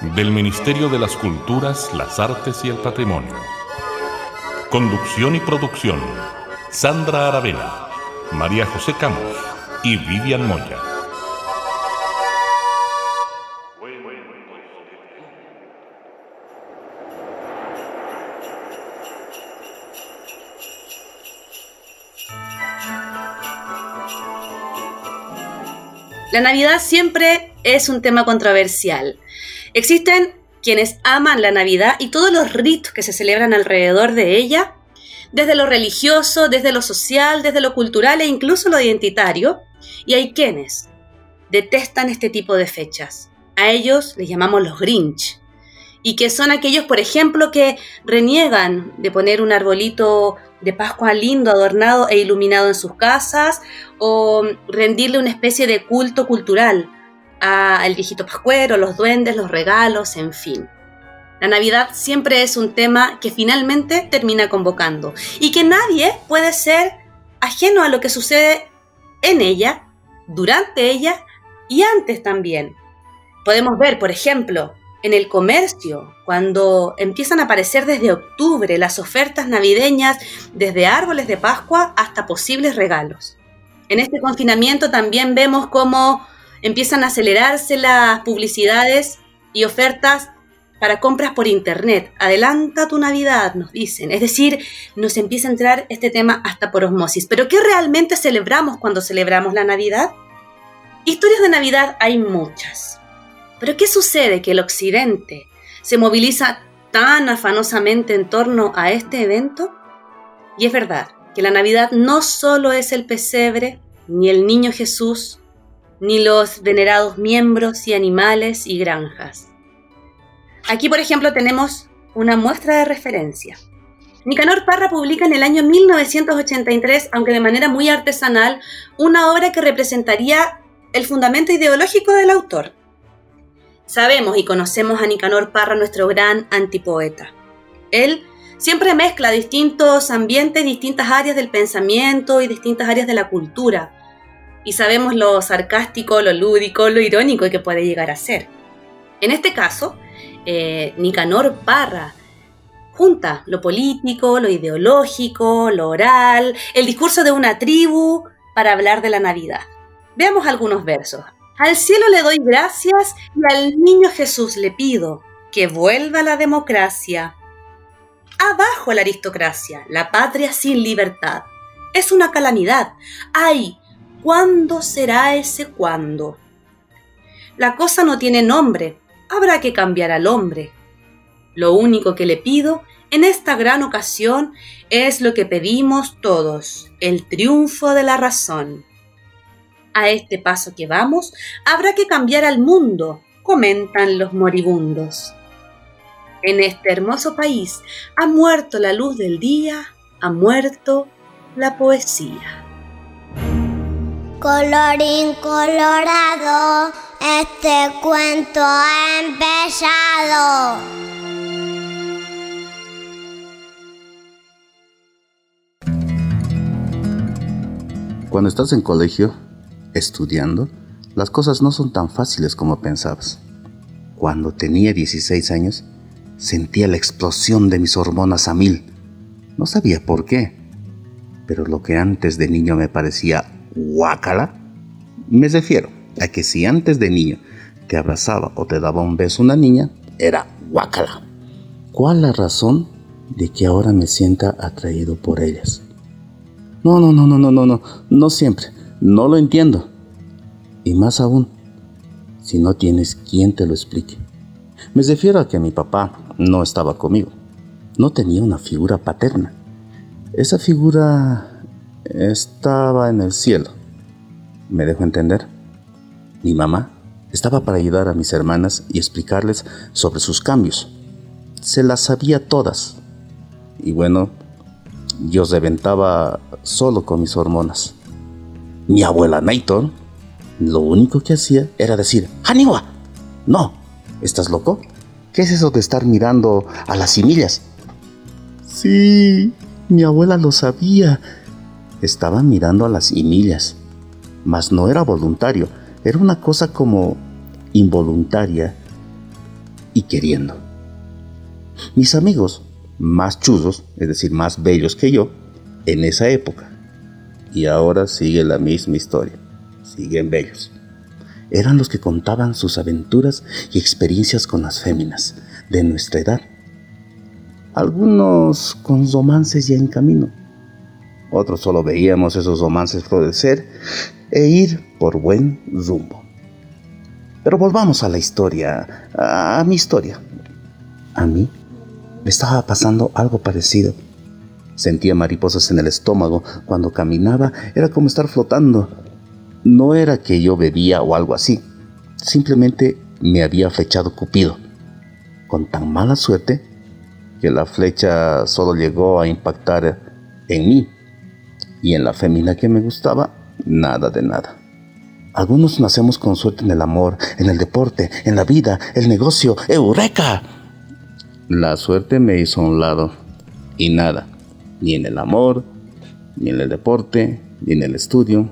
del Ministerio de las Culturas, las Artes y el Patrimonio. Conducción y producción, Sandra Aravena, María José Camus y Vivian Moya. La Navidad siempre es un tema controversial. Existen quienes aman la Navidad y todos los ritos que se celebran alrededor de ella, desde lo religioso, desde lo social, desde lo cultural e incluso lo identitario, y hay quienes detestan este tipo de fechas. A ellos les llamamos los Grinch, y que son aquellos, por ejemplo, que reniegan de poner un arbolito de Pascua lindo, adornado e iluminado en sus casas, o rendirle una especie de culto cultural al viejito pascuero, los duendes, los regalos, en fin. La Navidad siempre es un tema que finalmente termina convocando y que nadie puede ser ajeno a lo que sucede en ella, durante ella y antes también. Podemos ver, por ejemplo, en el comercio, cuando empiezan a aparecer desde octubre las ofertas navideñas, desde árboles de Pascua hasta posibles regalos. En este confinamiento también vemos cómo empiezan a acelerarse las publicidades y ofertas para compras por internet. Adelanta tu Navidad, nos dicen. Es decir, nos empieza a entrar este tema hasta por osmosis. Pero ¿qué realmente celebramos cuando celebramos la Navidad? Historias de Navidad hay muchas. Pero ¿qué sucede que el Occidente se moviliza tan afanosamente en torno a este evento? Y es verdad que la Navidad no solo es el pesebre, ni el niño Jesús, ni los venerados miembros y animales y granjas. Aquí, por ejemplo, tenemos una muestra de referencia. Nicanor Parra publica en el año 1983, aunque de manera muy artesanal, una obra que representaría el fundamento ideológico del autor. Sabemos y conocemos a Nicanor Parra, nuestro gran antipoeta. Él siempre mezcla distintos ambientes, distintas áreas del pensamiento y distintas áreas de la cultura y sabemos lo sarcástico, lo lúdico, lo irónico que puede llegar a ser. En este caso, eh, Nicanor Parra junta lo político, lo ideológico, lo oral, el discurso de una tribu para hablar de la Navidad. Veamos algunos versos. Al cielo le doy gracias y al niño Jesús le pido que vuelva la democracia. Abajo la aristocracia, la patria sin libertad. Es una calamidad. ¡Ay! ¿Cuándo será ese cuándo? La cosa no tiene nombre, habrá que cambiar al hombre. Lo único que le pido en esta gran ocasión es lo que pedimos todos, el triunfo de la razón. A este paso que vamos, habrá que cambiar al mundo, comentan los moribundos. En este hermoso país ha muerto la luz del día, ha muerto la poesía. Colorín colorado, este cuento ha empezado. Cuando estás en colegio, estudiando, las cosas no son tan fáciles como pensabas. Cuando tenía 16 años, sentía la explosión de mis hormonas a mil. No sabía por qué, pero lo que antes de niño me parecía guácala? Me refiero a que si antes de niño te abrazaba o te daba un beso una niña, era guácala. ¿Cuál la razón de que ahora me sienta atraído por ellas? No, no, no, no, no, no, no, no siempre. No lo entiendo. Y más aún, si no tienes quien te lo explique. Me refiero a que mi papá no estaba conmigo. No tenía una figura paterna. Esa figura estaba en el cielo. ¿Me dejo entender? Mi mamá estaba para ayudar a mis hermanas y explicarles sobre sus cambios. se las sabía todas. Y bueno, yo reventaba solo con mis hormonas. Mi abuela Nathan, lo único que hacía era decir, ¡Haniwa! No, ¿estás loco? ¿Qué es eso de estar mirando a las simillas? Sí, mi abuela lo sabía. Estaba mirando a las simillas, mas no era voluntario, era una cosa como involuntaria y queriendo. Mis amigos, más chuzos, es decir, más bellos que yo, en esa época, y ahora sigue la misma historia, siguen bellos, eran los que contaban sus aventuras y experiencias con las féminas de nuestra edad. Algunos con romances ya en camino, otros solo veíamos esos romances florecer e ir por buen rumbo. Pero volvamos a la historia, a, mi historia. A mí me estaba pasando algo parecido. Sentía mariposas en el estómago. Cuando caminaba era como estar flotando. No era que yo bebía o algo así. Simplemente me había flechado Cupido. Con tan mala suerte que la flecha solo llegó a impactar en mí. Y en la fémina que me gustaba, nada de nada. Algunos nacemos con suerte en el amor, en el deporte, en la vida, el negocio. ¡Eureka! La suerte me hizo a un lado. Y nada, ni en el amor, ni en el deporte, ni en el estudio,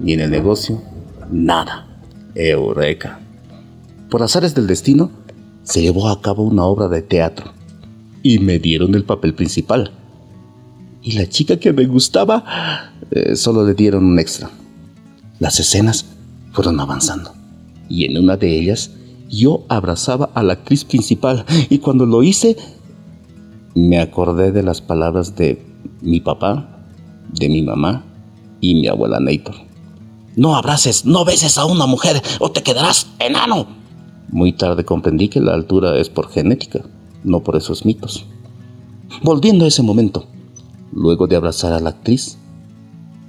ni en el negocio. Nada. Eureka. Por azares del destino, se llevó a cabo una obra de teatro. Y me dieron el papel principal. Y la chica que me gustaba, eh, solo le dieron un extra. Las escenas fueron avanzando. Y en una de ellas yo abrazaba a la actriz principal y cuando lo hice me acordé de las palabras de mi papá, de mi mamá y mi abuela Nator. No abraces, no beses a una mujer o te quedarás enano. Muy tarde comprendí que la altura es por genética, no por esos mitos. Volviendo a ese momento, luego de abrazar a la actriz,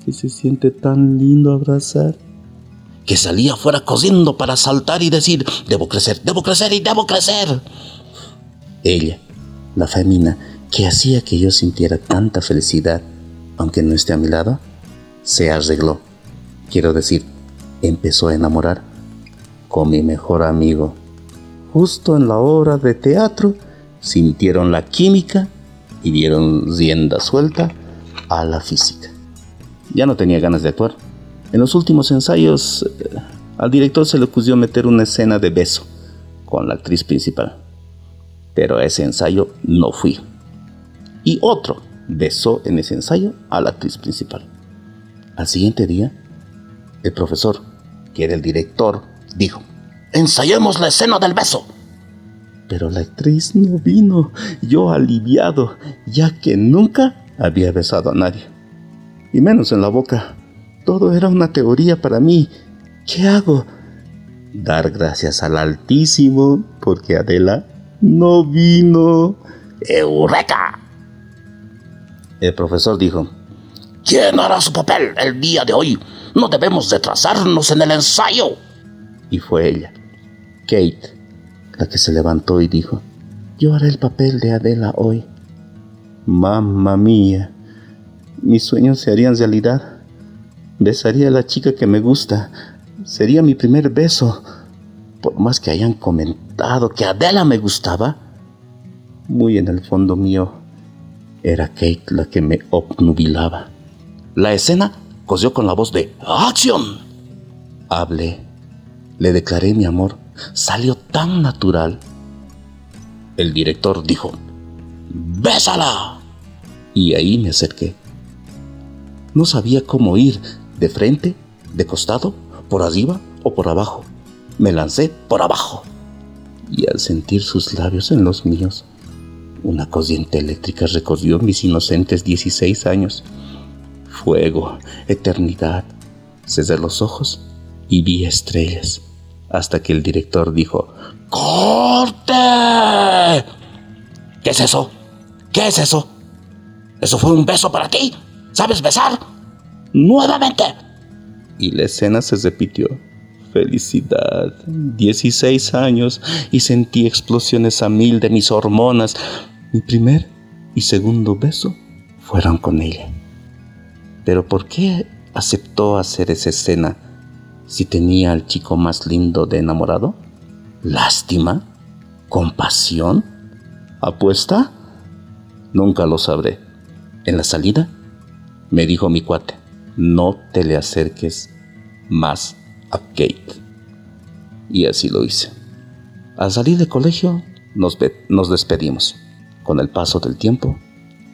que se siente tan lindo abrazar, que salía fuera corriendo para saltar y decir, debo crecer, debo crecer y debo crecer. Ella, la femina, que hacía que yo sintiera tanta felicidad, aunque no esté a mi lado, se arregló. Quiero decir, empezó a enamorar con mi mejor amigo. Justo en la obra de teatro, sintieron la química y dieron rienda suelta a la física. Ya no tenía ganas de actuar en los últimos ensayos, eh, al director se le ocurrió meter una escena de beso con la actriz principal. Pero a ese ensayo no fui. Y otro besó en ese ensayo a la actriz principal. Al siguiente día, el profesor, que era el director, dijo, ensayemos la escena del beso. Pero la actriz no vino, yo aliviado, ya que nunca había besado a nadie, y menos en la boca. Todo era una teoría para mí. ¿Qué hago? Dar gracias al Altísimo porque Adela no vino. ¡Eureka! El profesor dijo, ¿quién hará su papel el día de hoy? No debemos retrasarnos en el ensayo. Y fue ella, Kate, la que se levantó y dijo, yo haré el papel de Adela hoy. Mamma mía, mis sueños se harían realidad. Besaría a la chica que me gusta. Sería mi primer beso. Por más que hayan comentado que Adela me gustaba, muy en el fondo mío era Kate la que me obnubilaba. La escena cosió con la voz de ¡Acción! Hablé, le declaré mi amor. Salió tan natural. El director dijo, ¡Bésala! Y ahí me acerqué. No sabía cómo ir, ¿De frente? ¿De costado? ¿Por arriba o por abajo? Me lancé por abajo. Y al sentir sus labios en los míos, una corriente eléctrica recorrió mis inocentes 16 años. Fuego, eternidad. Cesé los ojos y vi estrellas hasta que el director dijo, ¡Corte! ¿Qué es eso? ¿Qué es eso? ¿Eso fue un beso para ti? ¿Sabes besar? nuevamente. Y la escena se repitió felicidad. 16 años y sentí explosiones a mil de mis hormonas. Mi primer y segundo beso fueron con ella. Pero ¿por qué aceptó hacer esa escena si tenía al chico más lindo de enamorado? ¿Lástima? ¿Compasión? ¿Apuesta? Nunca lo sabré. En la salida, me dijo mi cuate, no te le acerques más a Kate. Y así lo hice. Al salir del colegio, nos, nos despedimos. Con el paso del tiempo,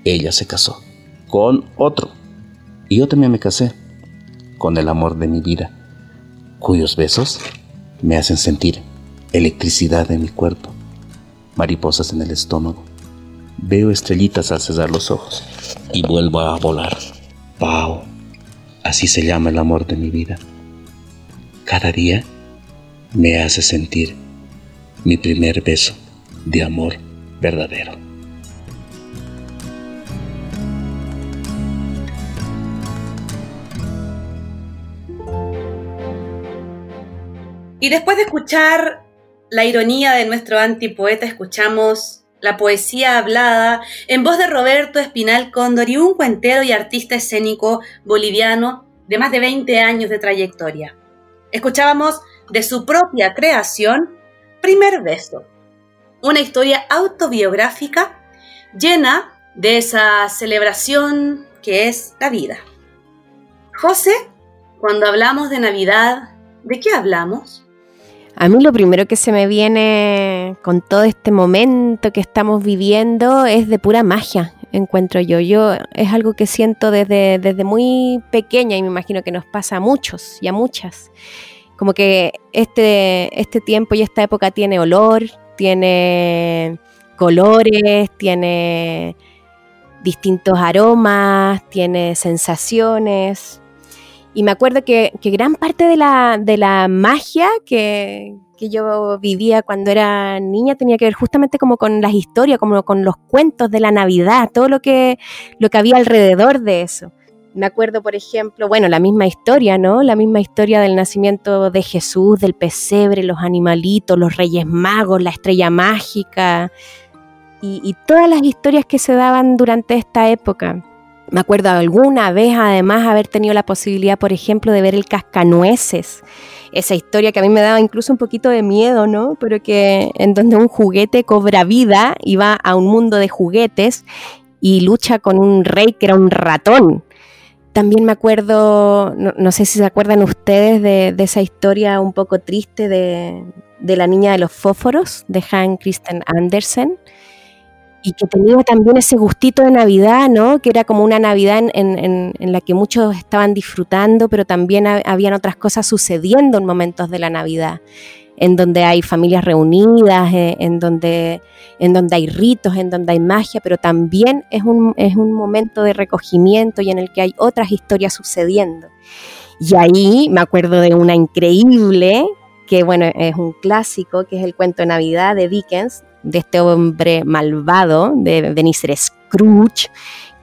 ella se casó con otro. Y yo también me casé con el amor de mi vida, cuyos besos me hacen sentir electricidad en mi cuerpo, mariposas en el estómago. Veo estrellitas al cerrar los ojos y vuelvo a volar. Pau, así se llama el amor de mi vida. Cada día me hace sentir mi primer beso de amor verdadero. Y después de escuchar la ironía de nuestro antipoeta, escuchamos la poesía hablada en voz de Roberto Espinal Cóndor y un cuentero y artista escénico boliviano de más de 20 años de trayectoria. Escuchábamos de su propia creación Primer Beso, una historia autobiográfica llena de esa celebración que es la vida. José, cuando hablamos de Navidad, ¿de qué hablamos? A mí lo primero que se me viene con todo este momento que estamos viviendo es de pura magia, encuentro yo. Yo es algo que siento desde, desde muy pequeña y me imagino que nos pasa a muchos y a muchas. Como que este, este tiempo y esta época tiene olor, tiene colores, tiene distintos aromas, tiene sensaciones, y me acuerdo que, gran parte de la, de la magia que, yo vivía cuando era niña tenía que ver justamente como con las historias, como con los cuentos de la Navidad, todo lo que, lo que había alrededor de eso. Me acuerdo, por ejemplo, bueno, la misma historia, ¿no? La misma historia del nacimiento de Jesús, del pesebre, los animalitos, los reyes magos, la estrella mágica y todas las historias que se daban durante esta época. Me acuerdo alguna vez además haber tenido la posibilidad, por ejemplo, de ver el cascanueces. Esa historia que a mí me daba incluso un poquito de miedo, ¿no? Pero que en donde un juguete cobra vida y va a un mundo de juguetes y lucha con un rey que era un ratón. También me acuerdo, no, sé si se acuerdan ustedes de, esa historia un poco triste de, la niña de los fósforos, de Han Christian Andersen y que tenía también ese gustito de Navidad, ¿no? Que era como una Navidad en, la que muchos estaban disfrutando, pero también habían otras cosas sucediendo en momentos de la Navidad, en donde hay familias reunidas, eh, en, donde, en donde hay ritos, en donde hay magia, pero también es un, es un momento de recogimiento y en el que hay otras historias sucediendo. Y ahí me acuerdo de una increíble, que bueno, es un clásico, que es el cuento de Navidad de Dickens, de este hombre malvado, de Benicer Scrooge,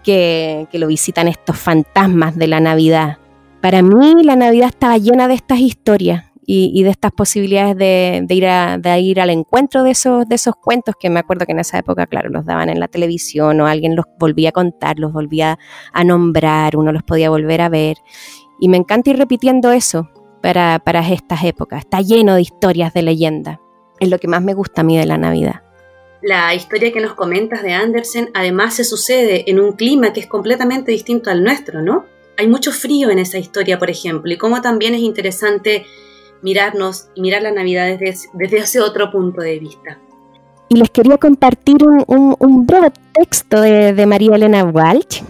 que, lo visitan estos fantasmas de la Navidad. Para mí la Navidad estaba llena de estas historias y, de estas posibilidades de, ir de, ir al encuentro de esos, de esos cuentos que me acuerdo que en esa época, claro, los daban en la televisión o alguien los volvía a contar, los volvía a nombrar, uno los podía volver a ver. Y me encanta ir repitiendo eso para, para estas épocas. Está lleno de historias de leyenda. Es lo que más me gusta a mí de la Navidad. La historia que nos comentas de Andersen además se sucede en un clima que es completamente distinto al nuestro, ¿no? Hay mucho frío en esa historia, por ejemplo, y como también es interesante mirarnos y mirar la Navidad desde, desde ese otro punto de vista. Y les quería compartir un, breve texto de, de María Elena Walsh,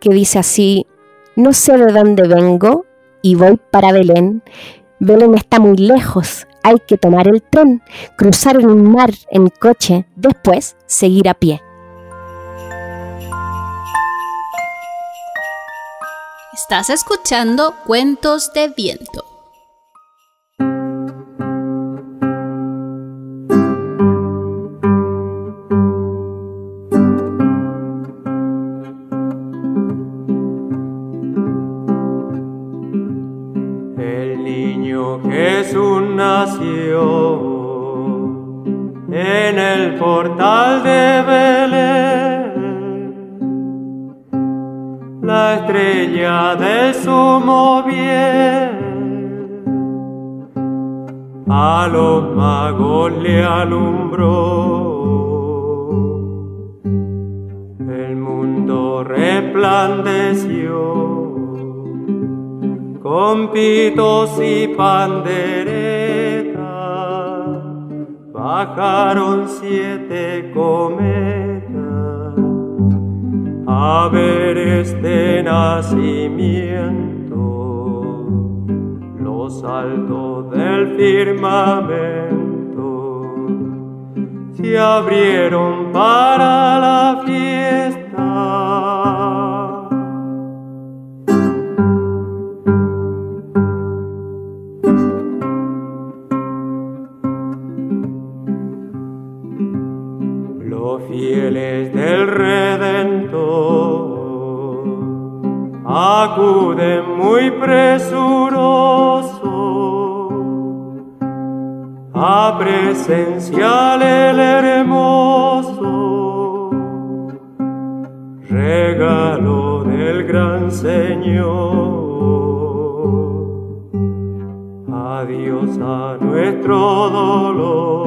que dice así, no sé de dónde vengo y voy para Belén. Belén está muy lejos, hay que tomar el tren, cruzar un mar en coche, después seguir a pie. Estás escuchando Cuentos de Viento. Y panderetas bajaron siete cometas. A ver este nacimiento, los altos del firmamento. Se abrieron para la fiesta. Acuden muy presurosos a presenciar el hermoso. Regalo del gran Señor. Adiós a nuestro dolor.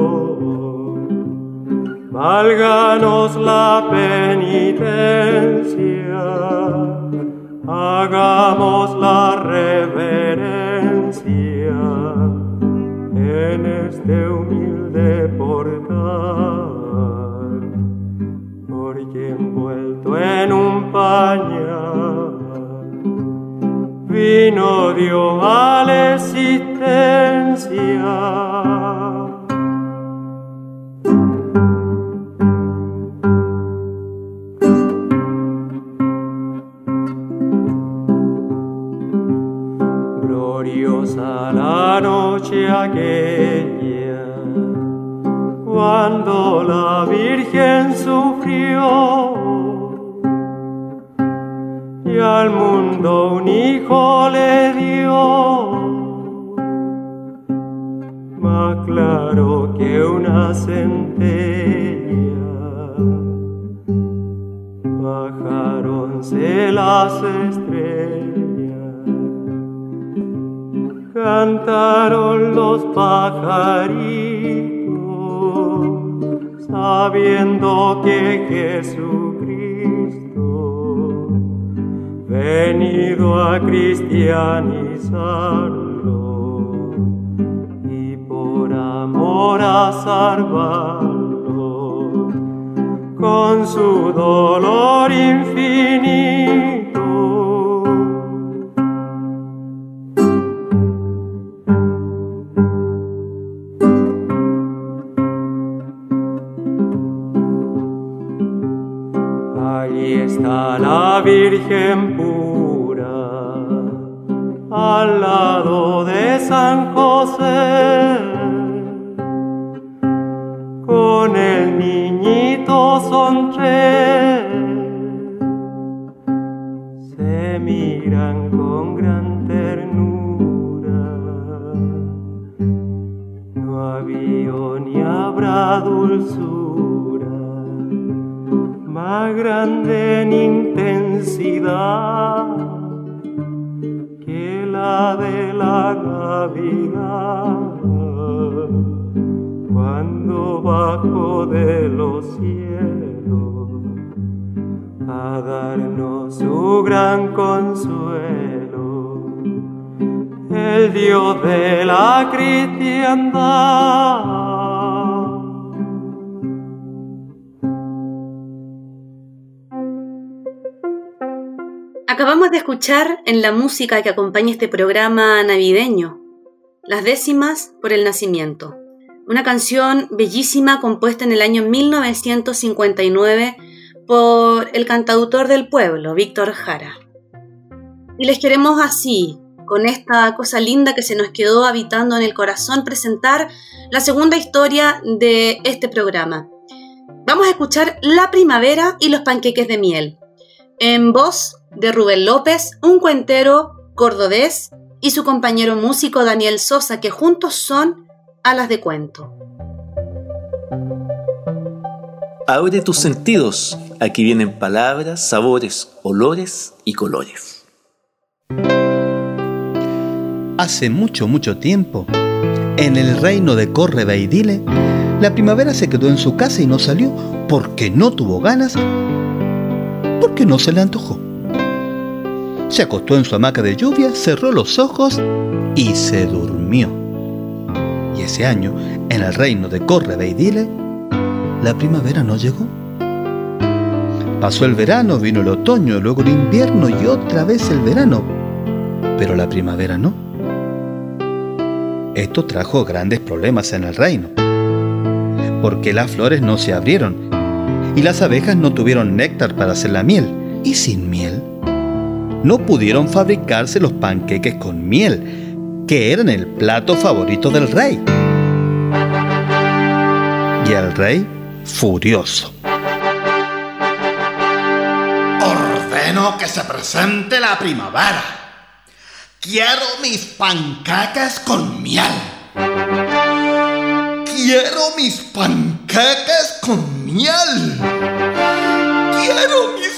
Válganos la penitencia, hagamos la reverencia en este humilde portal, porque envuelto en un pañal vino Dios a la existencia cuando la Virgen sufrió. Y al mundo un hijo le dio, más claro que una centella. Bajaronse las estrellas. Cantaron los pajaritos, sabiendo que Jesucristo, venido a cristianizarlo y por amor a salvarlo, con su dolor infinito Virgen pura al lado de San José. Con el niñito son se miran con gran ternura. No había ni habrá dulzura grande en intensidad que la de la Navidad. Cuando bajo de los cielos a darnos su gran consuelo, el Dios de la cristiandad. Acabamos de escuchar en la música que acompaña este programa navideño, Las décimas por el nacimiento, una canción bellísima compuesta en el año 1959 por el cantautor del pueblo, Víctor Jara. Y les queremos así, con esta cosa linda que se nos quedó habitando en el corazón, presentar la segunda historia de este programa. Vamos a escuchar La primavera y los panqueques de miel, en voz de Rubén López, un cuentero cordobés y su compañero músico Daniel Sosa, que juntos son alas de cuento. Abre tus sentidos aquí vienen palabras, sabores, olores y colores. Hace mucho, mucho tiempo, en el reino de Córreba y Dile, la primavera se quedó en su casa y no salió porque no tuvo ganas, porque no se le antojó. Se acostó en su hamaca de lluvia, cerró los ojos y se durmió. Y ese año, en el reino de Córreba y Dile, la primavera no llegó. Pasó el verano, vino el otoño, luego el invierno y otra vez el verano, pero la primavera no. Esto trajo grandes problemas en el reino, porque las flores no se abrieron y las abejas no tuvieron néctar para hacer la miel, y sin miel no pudieron fabricarse los panqueques con miel, que eran el plato favorito del rey. Y el rey, furioso. Ordeno que se presente la primavera Quiero mis panqueques con miel. Quiero mis panqueques con miel. Quiero mis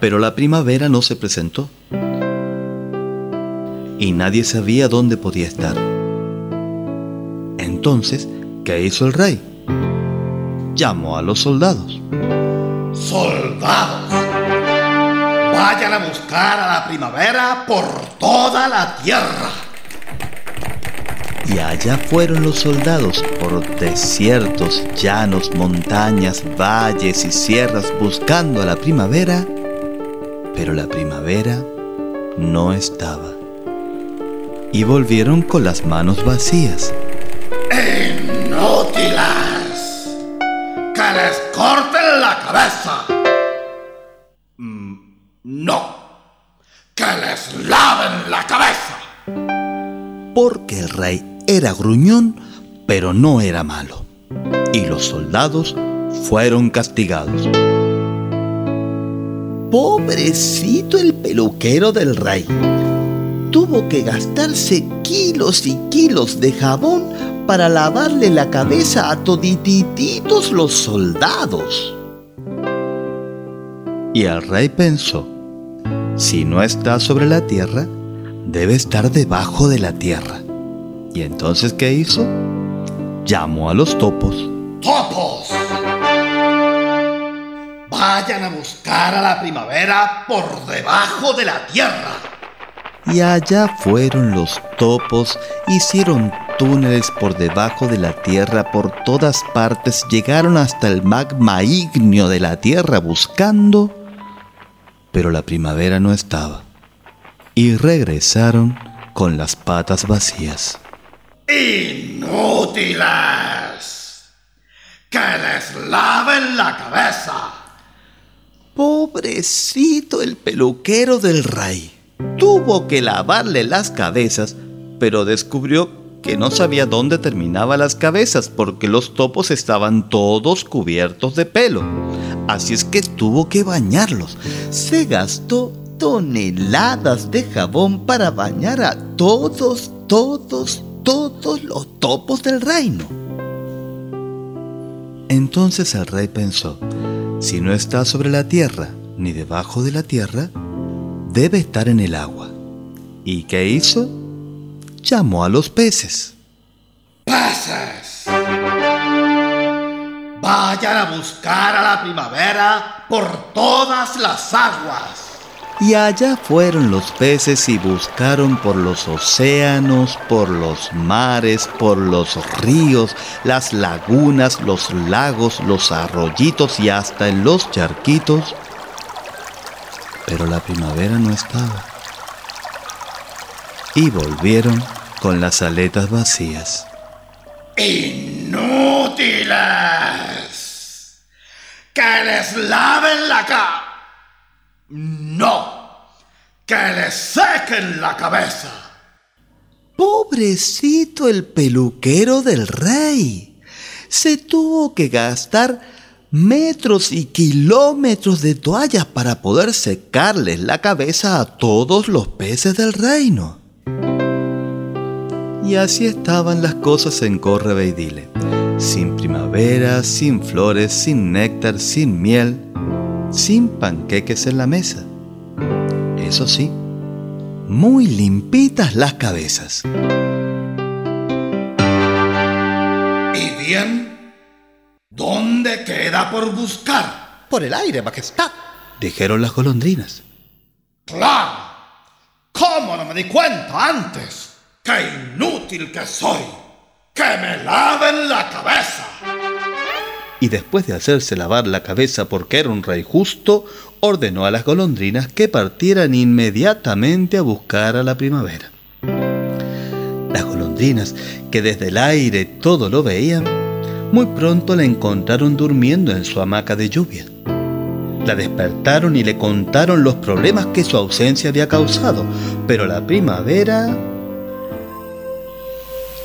Pero la primavera no se presentó. Y nadie sabía dónde podía estar. Entonces, ¿qué hizo el rey? Llamó a los soldados. Soldados Vayan a buscar a la primavera por toda la tierra. Y allá fueron los soldados por desiertos, llanos, montañas, valles y sierras buscando a la primavera, pero la primavera no estaba. Y volvieron con las manos vacías. ¡Inútiles! ¡Que les corten la cabeza! No, que les laven la cabeza. Porque el rey era gruñón, pero no era malo. Y los soldados fueron castigados. Pobrecito el peluquero del rey. Tuvo que gastarse kilos y kilos de jabón para lavarle la cabeza a todititos los soldados. Y el rey pensó, si no está sobre la tierra, debe estar debajo de la tierra. ¿Y entonces qué hizo? Llamó a los topos. ¡Topos! Vayan a buscar a la primavera por debajo de la tierra. Y allá fueron los topos, hicieron túneles por debajo de la tierra por todas partes, llegaron hasta el magma ígneo de la tierra buscando pero la primavera no estaba. Y regresaron con las patas vacías. ¡Inútiles! ¡Que les laven la cabeza! Pobrecito el peluquero del rey. Tuvo que lavarle las cabezas, pero descubrió que no sabía dónde terminaban las cabezas porque los topos estaban todos cubiertos de pelo. Así es que tuvo que bañarlos. Se gastó toneladas de jabón para bañar a todos, todos, todos los topos del reino. Entonces el rey pensó, si no está sobre la tierra ni debajo de la tierra, debe estar en el agua. ¿Y qué hizo? llamó a los peces. ¡Peces! Vayan a buscar a la primavera por todas las aguas. Y allá fueron los peces y buscaron por los océanos, por los mares, por los ríos, las lagunas, los lagos, los arroyitos y hasta en los charquitos. Pero la primavera no estaba y volvieron con las aletas vacías. ¡Inútiles! ¡Que les laven la cara! ¡No! ¡Que les sequen la cabeza! Pobrecito el peluquero del rey. Se tuvo que gastar metros y kilómetros de toallas para poder secarles la cabeza a todos los peces del reino. Y así estaban las cosas en Corre Sin primavera, sin flores, sin néctar, sin miel, sin panqueques en la mesa. Eso sí, muy limpitas las cabezas. ¿Y bien? ¿Dónde queda por buscar? Por el aire, majestad, dijeron las golondrinas. ¡Claro! ¿Cómo no me di cuenta antes? ¡Qué inútil que soy! ¡Que me laven la cabeza! Y después de hacerse lavar la cabeza porque era un rey justo, ordenó a las golondrinas que partieran inmediatamente a buscar a la primavera. Las golondrinas, que desde el aire todo lo veían, muy pronto la encontraron durmiendo en su hamaca de lluvia. La despertaron y le contaron los problemas que su ausencia había causado, pero la primavera...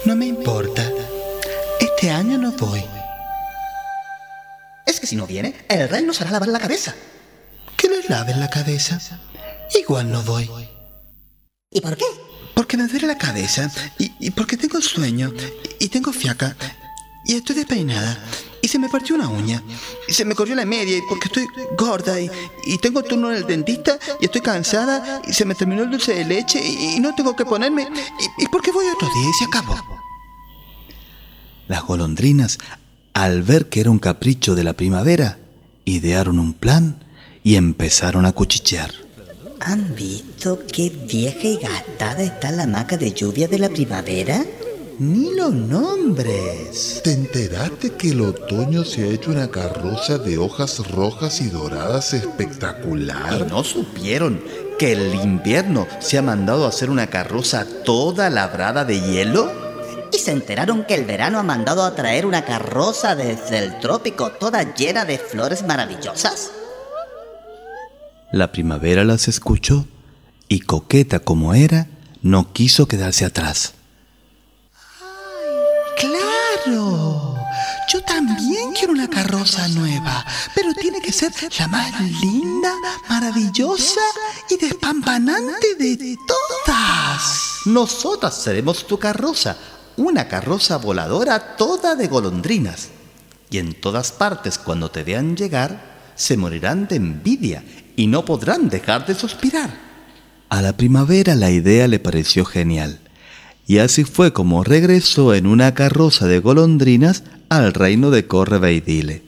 No me importa. Este año no voy. Que si no viene, el rey nos hará lavar la cabeza. Que le laven la cabeza. Igual no voy. ¿Y por qué? Porque me duele la cabeza y, y porque tengo sueño y, y tengo fiaca y estoy despeinada y se me partió una uña y se me corrió la media y porque estoy gorda y, y tengo turno en el dentista y estoy cansada y se me terminó el dulce de leche y, y no tengo que ponerme y, y porque voy otro día y se acabó. Las golondrinas, al ver que era un capricho de la primavera, idearon un plan y empezaron a cuchichear. ¿Han visto qué vieja y gastada está la hamaca de lluvia de la primavera? Ni los nombres. ¿Te enteraste que el otoño se ha hecho una carroza de hojas rojas y doradas espectacular? ¿Y no supieron que el invierno se ha mandado a hacer una carroza toda labrada de hielo? ¿Y se enteraron que el verano ha mandado a traer una carroza desde el trópico toda llena de flores maravillosas? La primavera las escuchó y coqueta como era, no quiso quedarse atrás. ¡Claro! Yo también quiero una carroza nueva, pero tiene que ser la más linda, maravillosa y despampanante de todas. Nosotras seremos tu carroza, una carroza voladora toda de golondrinas. Y en todas partes cuando te vean llegar, se morirán de envidia y no podrán dejar de suspirar. A la primavera la idea le pareció genial, y así fue como regresó en una carroza de golondrinas al reino de Correveidile.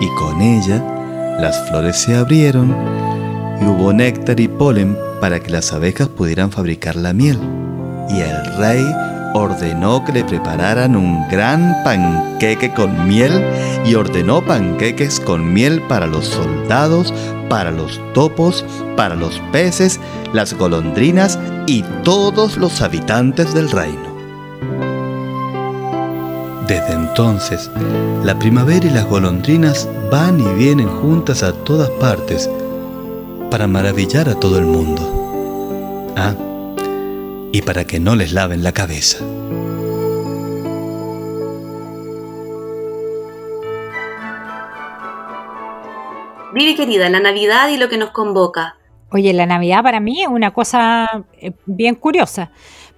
Y con ella las flores se abrieron y hubo néctar y polen para que las abejas pudieran fabricar la miel. Y el rey ordenó que le prepararan un gran panqueque con miel y ordenó panqueques con miel para los soldados, para los topos, para los peces, las golondrinas y todos los habitantes del reino. Desde entonces, la primavera y las golondrinas van y vienen juntas a todas partes para maravillar a todo el mundo. Ah, y para que no les laven la cabeza. Vivi querida, la Navidad y lo que nos convoca. Oye, la Navidad para mí es una cosa eh, bien curiosa,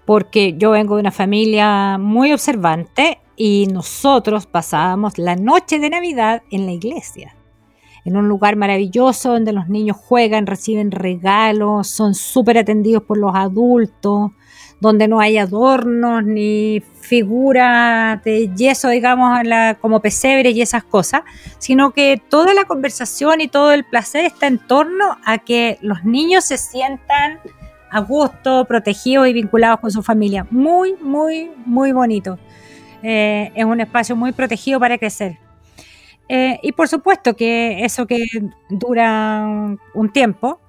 porque yo vengo de una familia muy observante y nosotros pasábamos la noche de Navidad en la iglesia, en un lugar maravilloso donde los niños juegan, reciben regalos, son súper atendidos por los adultos, donde no hay adornos ni figuras de yeso, digamos, la, como pesebre y esas cosas, sino que toda la conversación y todo el placer está en torno a que los niños se sientan a gusto, protegidos y vinculados con su familia. Muy, muy, muy bonito. Eh, es un espacio muy protegido para crecer. Eh, y por supuesto que eso que dura un tiempo,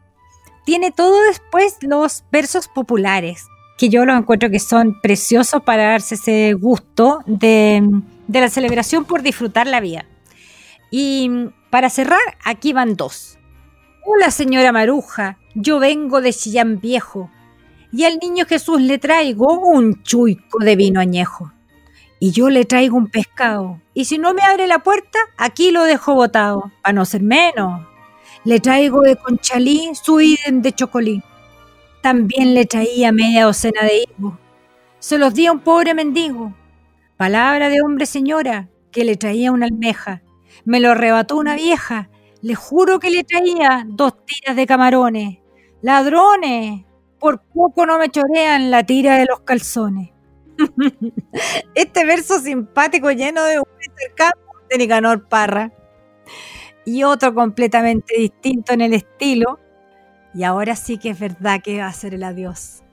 tiene todo después los versos populares, que yo los encuentro que son preciosos para darse ese gusto de, de la celebración por disfrutar la vida. Y para cerrar, aquí van dos. Hola señora Maruja, yo vengo de Chillán Viejo y al niño Jesús le traigo un chuico de vino añejo. Y yo le traigo un pescado. Y si no me abre la puerta, aquí lo dejo botado, para no ser menos. Le traigo de conchalí su idem de chocolí. También le traía media docena de higos. Se los di a un pobre mendigo. Palabra de hombre, señora, que le traía una almeja. Me lo arrebató una vieja. Le juro que le traía dos tiras de camarones. Ladrones, por poco no me chorean la tira de los calzones. este verso simpático lleno de humor campo de Nicanor Parra. Y otro completamente distinto en el estilo. Y ahora sí que es verdad que va a ser el adiós.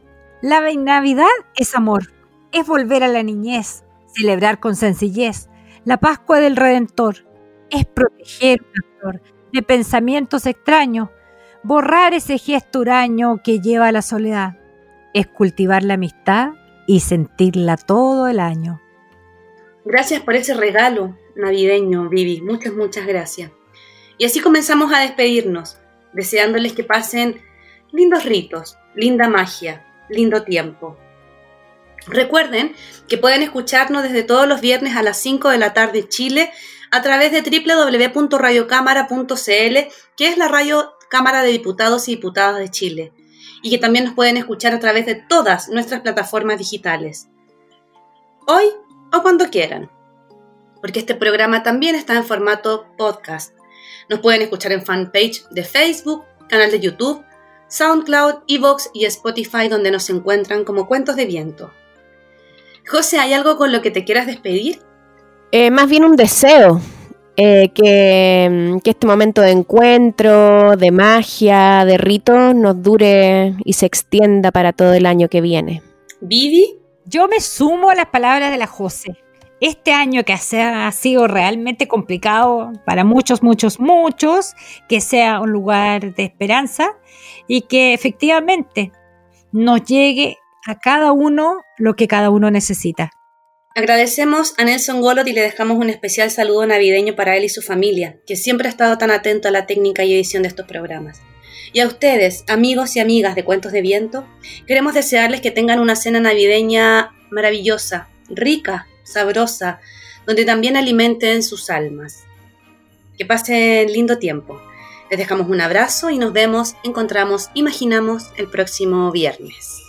La Navidad es amor, es volver a la niñez, celebrar con sencillez la Pascua del Redentor, es proteger flor de pensamientos extraños, borrar ese gesto huraño que lleva a la soledad, es cultivar la amistad y sentirla todo el año. Gracias por ese regalo navideño, Vivi. Muchas, muchas gracias. Y así comenzamos a despedirnos, deseándoles que pasen lindos ritos, linda magia, lindo tiempo. Recuerden que pueden escucharnos desde todos los viernes a las 5 de la tarde Chile a través de www.radiocámara.cl, que es la radio Cámara de Diputados y Diputadas de Chile, y que también nos pueden escuchar a través de todas nuestras plataformas digitales. Hoy o cuando quieran, porque este programa también está en formato podcast. Nos pueden escuchar en fanpage de Facebook, canal de YouTube, SoundCloud, Evox y Spotify donde nos encuentran como Cuentos de Viento. José, ¿hay algo con lo que te quieras despedir? Eh, más bien un deseo. Eh, que, que, este momento de encuentro, de magia, de rito, nos dure y se extienda para todo el año que viene. Vivi, yo me sumo a las palabras de la José. Este año que ha sido realmente complicado para muchos, muchos, muchos, que sea un lugar de esperanza y que efectivamente nos llegue a cada uno lo que cada uno necesita. Agradecemos a Nelson Golot y le dejamos un especial saludo navideño para él y su familia, que siempre ha estado tan atento a la técnica y edición de estos programas. Y a ustedes, amigos y amigas de Cuentos de Viento, queremos desearles que tengan una cena navideña maravillosa, rica, sabrosa, donde también alimenten sus almas. Que pasen lindo tiempo. Les dejamos un abrazo y nos vemos, encontramos, imaginamos el próximo viernes.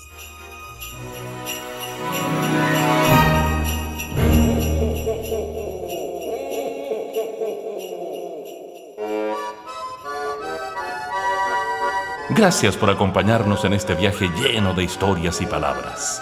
Gracias por acompañarnos en este viaje lleno de historias y palabras.